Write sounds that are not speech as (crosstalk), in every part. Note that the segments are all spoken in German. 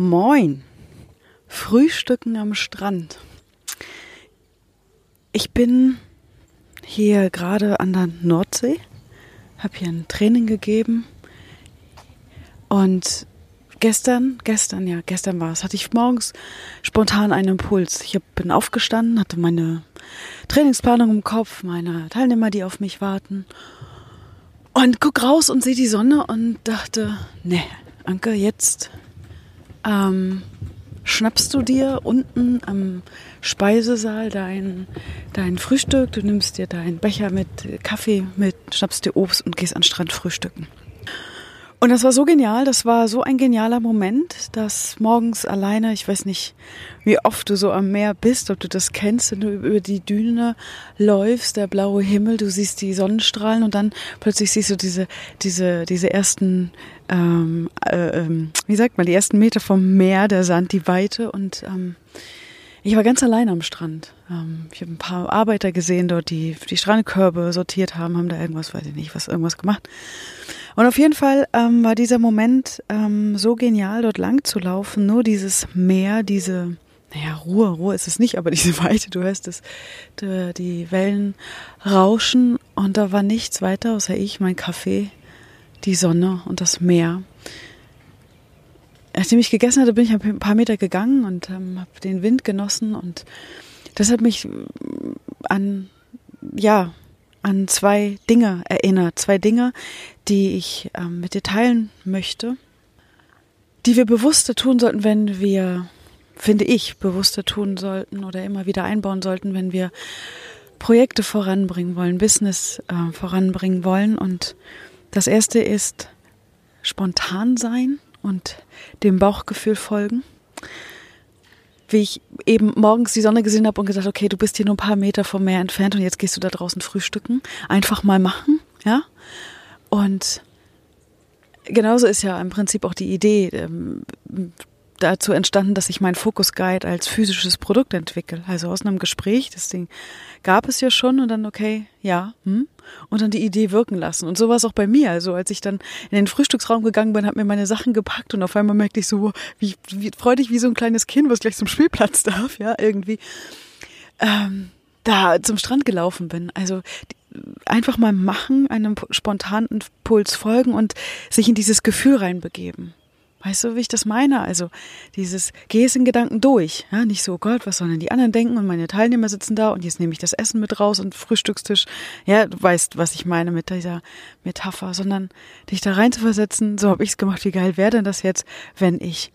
Moin. Frühstücken am Strand. Ich bin hier gerade an der Nordsee, habe hier ein Training gegeben und gestern, gestern, ja, gestern war es, hatte ich morgens spontan einen Impuls. Ich bin aufgestanden, hatte meine Trainingsplanung im Kopf, meine Teilnehmer, die auf mich warten und guck raus und sehe die Sonne und dachte, ne, Anke, jetzt ähm, schnappst du dir unten am Speisesaal dein, dein Frühstück, du nimmst dir deinen Becher mit Kaffee mit, schnappst dir Obst und gehst an den Strand frühstücken. Und das war so genial, das war so ein genialer Moment, dass morgens alleine, ich weiß nicht, wie oft du so am Meer bist, ob du das kennst, wenn du über die Düne läufst, der blaue Himmel, du siehst die Sonnenstrahlen und dann plötzlich siehst du diese, diese, diese ersten, ähm, äh, ähm, wie sagt man, die ersten Meter vom Meer, der Sand, die Weite und ähm, ich war ganz allein am Strand. Ähm, ich habe ein paar Arbeiter gesehen dort, die die Strandkörbe sortiert haben, haben da irgendwas, weiß ich nicht, was irgendwas gemacht. Und auf jeden Fall ähm, war dieser Moment ähm, so genial, dort lang zu laufen. Nur dieses Meer, diese, naja, Ruhe, Ruhe ist es nicht, aber (laughs) diese Weite, du hörst es, die, die Wellen rauschen und da war nichts weiter außer ich, mein Kaffee, die Sonne und das Meer. Nachdem ich gegessen hatte, bin ich ein paar Meter gegangen und ähm, habe den Wind genossen und das hat mich an, ja, an zwei Dinge erinnert. Zwei Dinge, die ich ähm, mit dir teilen möchte, die wir bewusster tun sollten, wenn wir, finde ich, bewusster tun sollten oder immer wieder einbauen sollten, wenn wir Projekte voranbringen wollen, Business äh, voranbringen wollen. Und das erste ist spontan sein und dem Bauchgefühl folgen. Wie ich eben morgens die Sonne gesehen habe und gesagt, okay, du bist hier nur ein paar Meter vom Meer entfernt und jetzt gehst du da draußen frühstücken. Einfach mal machen, ja. Und genauso ist ja im Prinzip auch die Idee ähm, dazu entstanden, dass ich meinen Focus Guide als physisches Produkt entwickle. Also aus einem Gespräch, das Ding gab es ja schon und dann, okay, ja, hm, und dann die Idee wirken lassen. Und so war es auch bei mir. Also als ich dann in den Frühstücksraum gegangen bin, habe mir meine Sachen gepackt und auf einmal merkte ich so, wie, wie freudig wie so ein kleines Kind, was gleich zum Spielplatz (laughs) darf, ja, irgendwie. Ähm, da zum Strand gelaufen bin. Also einfach mal machen, einem spontanen Impuls folgen und sich in dieses Gefühl reinbegeben. Weißt du, wie ich das meine? Also dieses, geh es in Gedanken durch. Ja, nicht so, oh Gott, was sollen denn die anderen denken? Und meine Teilnehmer sitzen da und jetzt nehme ich das Essen mit raus und Frühstückstisch. Ja, du weißt, was ich meine mit dieser Metapher, sondern dich da rein zu versetzen, so habe ich es gemacht, wie geil wäre denn das jetzt, wenn ich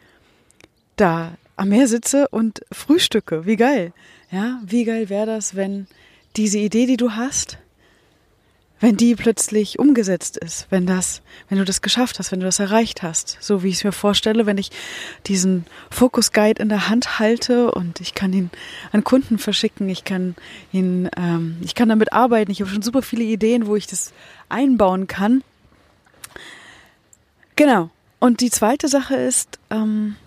da am Meer sitze und frühstücke? Wie geil. Ja, wie geil wäre das, wenn diese Idee, die du hast, wenn die plötzlich umgesetzt ist, wenn das, wenn du das geschafft hast, wenn du das erreicht hast, so wie ich es mir vorstelle, wenn ich diesen Focus Guide in der Hand halte und ich kann ihn an Kunden verschicken, ich kann ihn, ähm, ich kann damit arbeiten, ich habe schon super viele Ideen, wo ich das einbauen kann. Genau. Und die zweite Sache ist, ähm,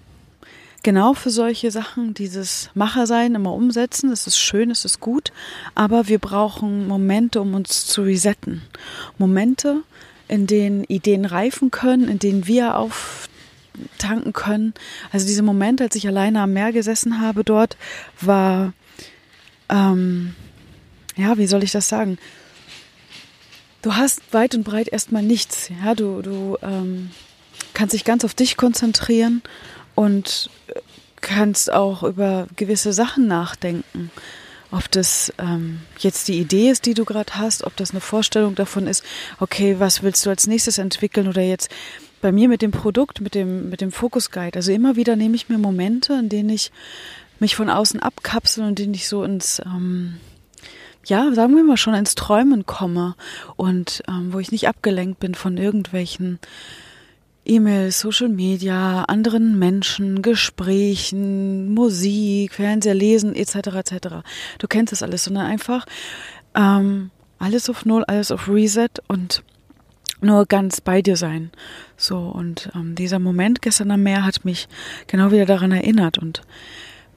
genau für solche Sachen, dieses Machersein immer umsetzen. Das ist schön, das ist gut, aber wir brauchen Momente, um uns zu resetten. Momente, in denen Ideen reifen können, in denen wir auftanken können. Also diese Momente, als ich alleine am Meer gesessen habe dort, war, ähm, ja, wie soll ich das sagen? Du hast weit und breit erstmal nichts. Ja, du, du ähm, kannst dich ganz auf dich konzentrieren und kannst auch über gewisse Sachen nachdenken. Ob das ähm, jetzt die Idee ist, die du gerade hast, ob das eine Vorstellung davon ist, okay, was willst du als nächstes entwickeln oder jetzt bei mir mit dem Produkt, mit dem, mit dem Focus Guide. Also immer wieder nehme ich mir Momente, in denen ich mich von außen abkapsel und in denen ich so ins, ähm, ja, sagen wir mal schon ins Träumen komme und ähm, wo ich nicht abgelenkt bin von irgendwelchen E-Mail, Social Media, anderen Menschen, Gesprächen, Musik, Fernseher, Lesen etc. etc. Du kennst das alles, sondern einfach ähm, alles auf Null, alles auf Reset und nur ganz bei dir sein. So und ähm, dieser Moment gestern am Meer hat mich genau wieder daran erinnert und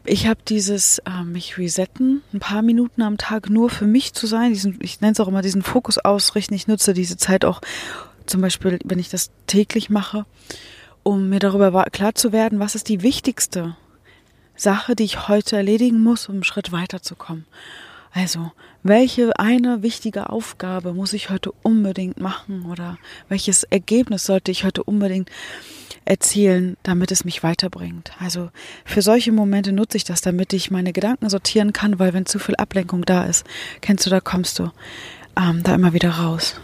ich habe dieses äh, mich resetten, ein paar Minuten am Tag nur für mich zu sein, diesen, ich nenne es auch immer diesen Fokus ausrichten. Ich nutze diese Zeit auch, zum Beispiel, wenn ich das täglich mache, um mir darüber klar zu werden, was ist die wichtigste Sache, die ich heute erledigen muss, um einen Schritt weiterzukommen. Also, welche eine wichtige Aufgabe muss ich heute unbedingt machen oder welches Ergebnis sollte ich heute unbedingt erzielen, damit es mich weiterbringt? Also, für solche Momente nutze ich das, damit ich meine Gedanken sortieren kann, weil wenn zu viel Ablenkung da ist, kennst du, da kommst du ähm, da immer wieder raus.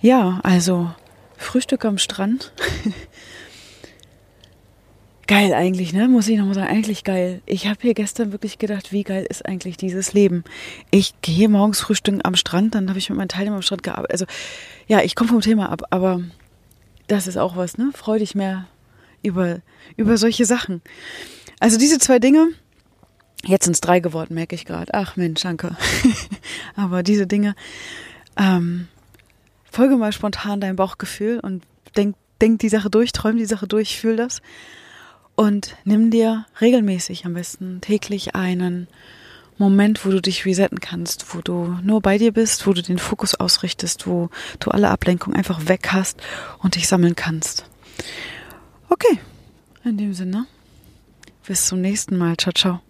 Ja, also Frühstück am Strand. (laughs) geil eigentlich, ne? Muss ich nochmal sagen, eigentlich geil. Ich habe hier gestern wirklich gedacht, wie geil ist eigentlich dieses Leben. Ich gehe morgens frühstücken am Strand, dann habe ich mit meinen Teilnehmern am Strand gearbeitet. Also ja, ich komme vom Thema ab, aber das ist auch was, ne? Freu dich mehr über, über solche Sachen. Also diese zwei Dinge, jetzt sind es drei geworden, merke ich gerade. Ach Mensch, danke. (laughs) aber diese Dinge, ähm, folge mal spontan deinem Bauchgefühl und denk, denk die Sache durch, träum die Sache durch, fühl das. Und nimm dir regelmäßig, am besten täglich einen Moment, wo du dich resetten kannst, wo du nur bei dir bist, wo du den Fokus ausrichtest, wo du alle Ablenkung einfach weg hast und dich sammeln kannst. Okay, in dem Sinne, bis zum nächsten Mal. Ciao, ciao.